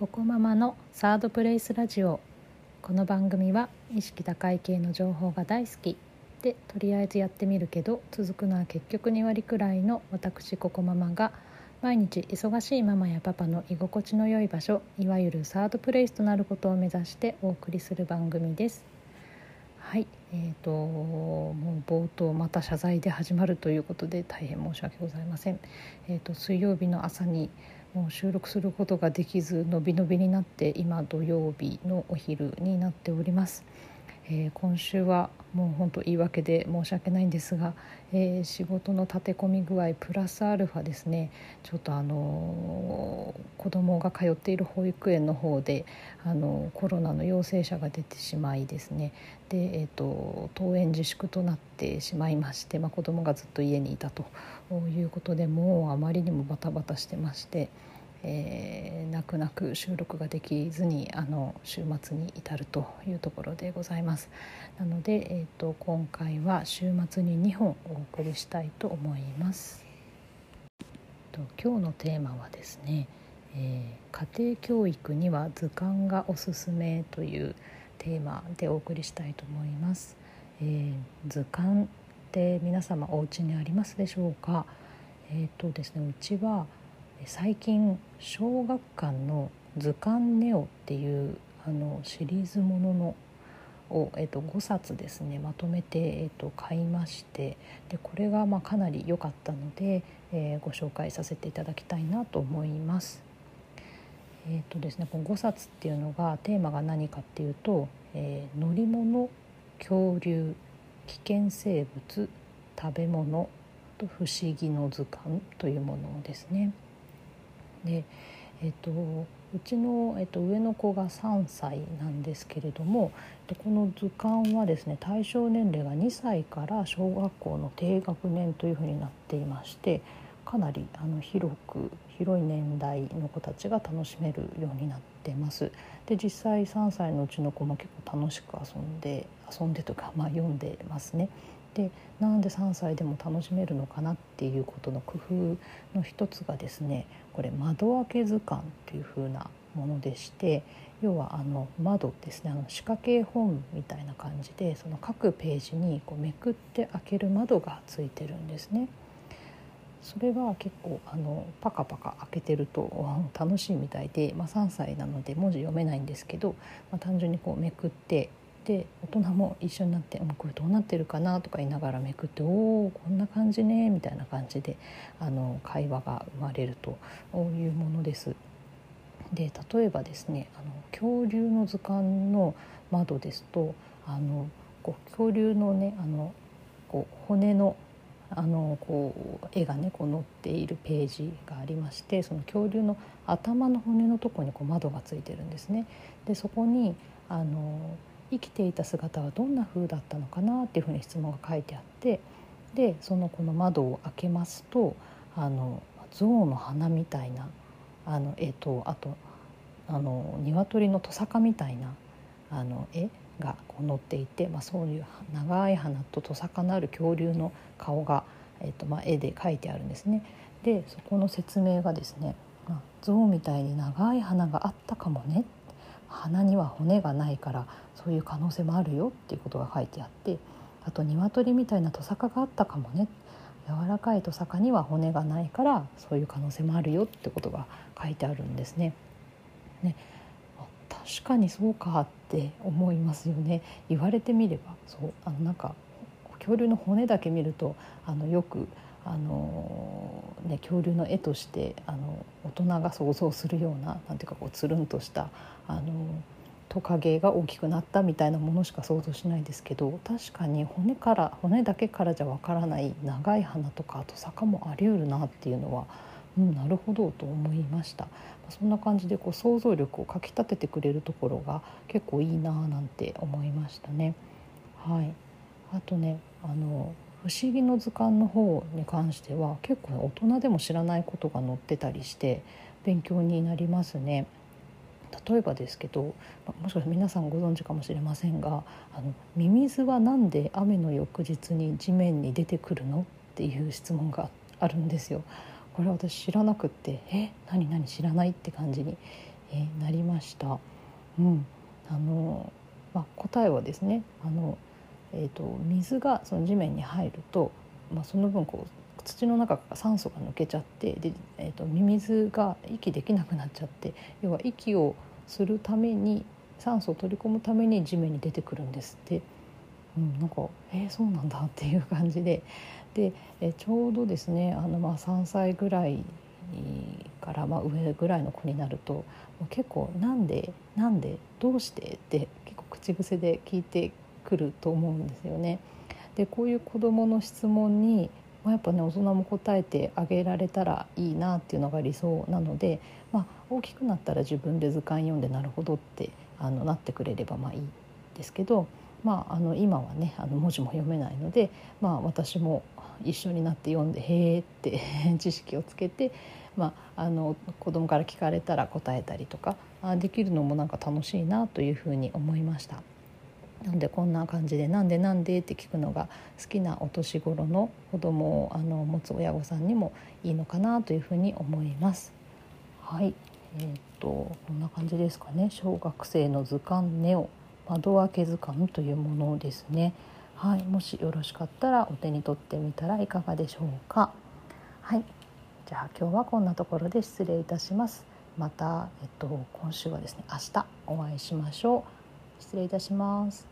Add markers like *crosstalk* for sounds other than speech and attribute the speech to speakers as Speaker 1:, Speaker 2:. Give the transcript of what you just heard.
Speaker 1: ココママのサードプレイスラジオ。この番組は意識高い系の情報が大好き。でとりあえずやってみるけど続くのは結局2割くらいの私ココママが毎日忙しいママやパパの居心地の良い場所いわゆるサードプレイスとなることを目指してお送りする番組です。はい。えーと、もう冒頭また謝罪で始まるということで大変申し訳ございません、えーと水曜日の朝にもう収録することができずのびのびになって今土曜日のお昼になっております、えー、今週はもう本当言い訳で申し訳ないんですが、えー、仕事の立て込み具合プラスアルファですねちょっとあのー、子供が通っている保育園の方であのコロナの陽性者が出てしまいですねで、えーと、登園自粛となってしまいまして、まあ、子供がずっと家にいたということでもうあまりにもバタバタしてまして。えー、泣く泣く収録ができずにあの週末に至るというところでございます。なので、えーと、今回は週末に2本お送りしたいと思います。と今日のテーマはですね、えー、家庭教育には図鑑がおすすめというテーマでお送りしたいと思います、えー、図鑑って皆様お家にありますでしょうか？えっ、ー、とですねうちは最近小学館の「図鑑ネオ」っていうあのシリーズもののを、えっと、5冊ですねまとめて、えっと、買いましてでこれがまあかなり良かったので、えー、ご紹介させていただきたいなと思います。えっとですね、この5冊っていうのがテーマが何かっていうと、えー、乗り物恐竜危険生物食べ物と不思議の図鑑というものですね。でえっと、うちの、えっと、上の子が3歳なんですけれどもでこの図鑑はですね対象年齢が2歳から小学校の低学年というふうになっていましてかなりあの広く広い年代の子たちが楽しめるようになってます。で実際3歳のうちの子も結構楽しく遊んで遊んでとか、まあ、読んでますね。でなんで3歳でも楽しめるのかなっていうことの工夫の一つがですねこれ窓開け図鑑っていう風なものでして要はあの窓ですねあの仕掛け本みたいな感じでその各ページにこうめくって開ける窓がついてるんですね。それが結構あのパカパカ開けてると *laughs* 楽しいみたいで、まあ、3歳なので文字読めないんですけど、まあ、単純にこうめくってで大人も一緒になって「これどうなってるかな?」とか言いながらめくって「おおこんな感じね」みたいな感じであの会話が生まれるというものです。で例えばですねあの恐竜の図鑑の窓ですとあのこう恐竜のねあのこう骨のあのこう絵がねこう載っているページがありましてその恐竜の頭の骨のとこにこう窓がついてるんですね。でそこにあの生きていた姿はどんな風だったのかなっていうふうに質問が書いてあってでそのこの窓を開けますとあの象の鼻みたいなあの絵とあとあの鶏のトサカみたいなあの絵がこう載っていて、まあ、そういう長い鼻とトサカのある恐竜の顔が、えーとまあ、絵で描いてあるんですね。でそこの説明がですね「まあ、象みたいに長い鼻があったかもね」鼻には骨がないからそういう可能性もあるよっていうことが書いてあってあと鶏みたいなトサカがあったかもね。柔らかいトサカには骨がないからそういう可能性もあるよってことが書いてあるんですね。ね。確かにそうかって思いますよね。言われてみればそうあのなんか恐竜の骨だけ見るとあのよくあの、ね、恐竜の絵としてあの大人が想像するようななんていうかこうつるんとしたあのトカゲが大きくなったみたいなものしか想像しないですけど確かに骨から骨だけからじゃわからない長い鼻とかあと坂もありうるなっていうのは、うん、なるほどと思いましたそんな感じでこう想像力をかきたててくれるところが結構いいななんて思いましたね。はい、あとねあの不思議の図鑑の方に関しては結構、大人でも知らないことが載ってたりして勉強になりますね。例えばですけどもしかしたら皆さんご存知かもしれませんがあのミミズは何で雨の翌日に地面に出てくるの？っていう質問があるんですよ。これ私知らなくって「え？何何知らない?」って感じにえー、なりました。うんあのまあ、答えはですねあの、えーと、水がその地面に入ると、まあ、その分こう土の中から酸素が抜けちゃってで、えーと、ミミズが息できなくなっちゃって要は息をするために酸素を取り込むために地面に出てくるんですって。うん、なんかえー、そうなんだっていう感じでで、えちょうどですねあの、まあ、3歳ぐらいからまあ上ぐらいの子になると結構「なんでなんでどうして?」って結構口癖で聞いてくると思うんですよね。でこういう子どもの質問に、まあ、やっぱね大人も答えてあげられたらいいなっていうのが理想なので、まあ、大きくなったら自分で図鑑読んでなるほどってあのなってくれればまあいいですけど、まあ、あの今はねあの文字も読めないので、まあ、私も一緒になって読んで「へえ」って *laughs* 知識をつけて、まあ、あの子供から聞かれたら答えたりとかできるのもなんか楽しいなというふうに思いました。なんでこんな感じで「なんでなんで?」って聞くのが好きなお年頃の子供をあの持つ親御さんにもいいのかなというふうに思います。はい、えー、っとこんな感じですかね小学生の図鑑ネオ窓開け図鑑というものですね。はい、もしよろしかったらお手に取ってみたらいかがでしょうか。はい、じゃあ今日はこんなところで失礼いたします。また、えっと、今週はですね明日お会いしましょう。失礼いたします。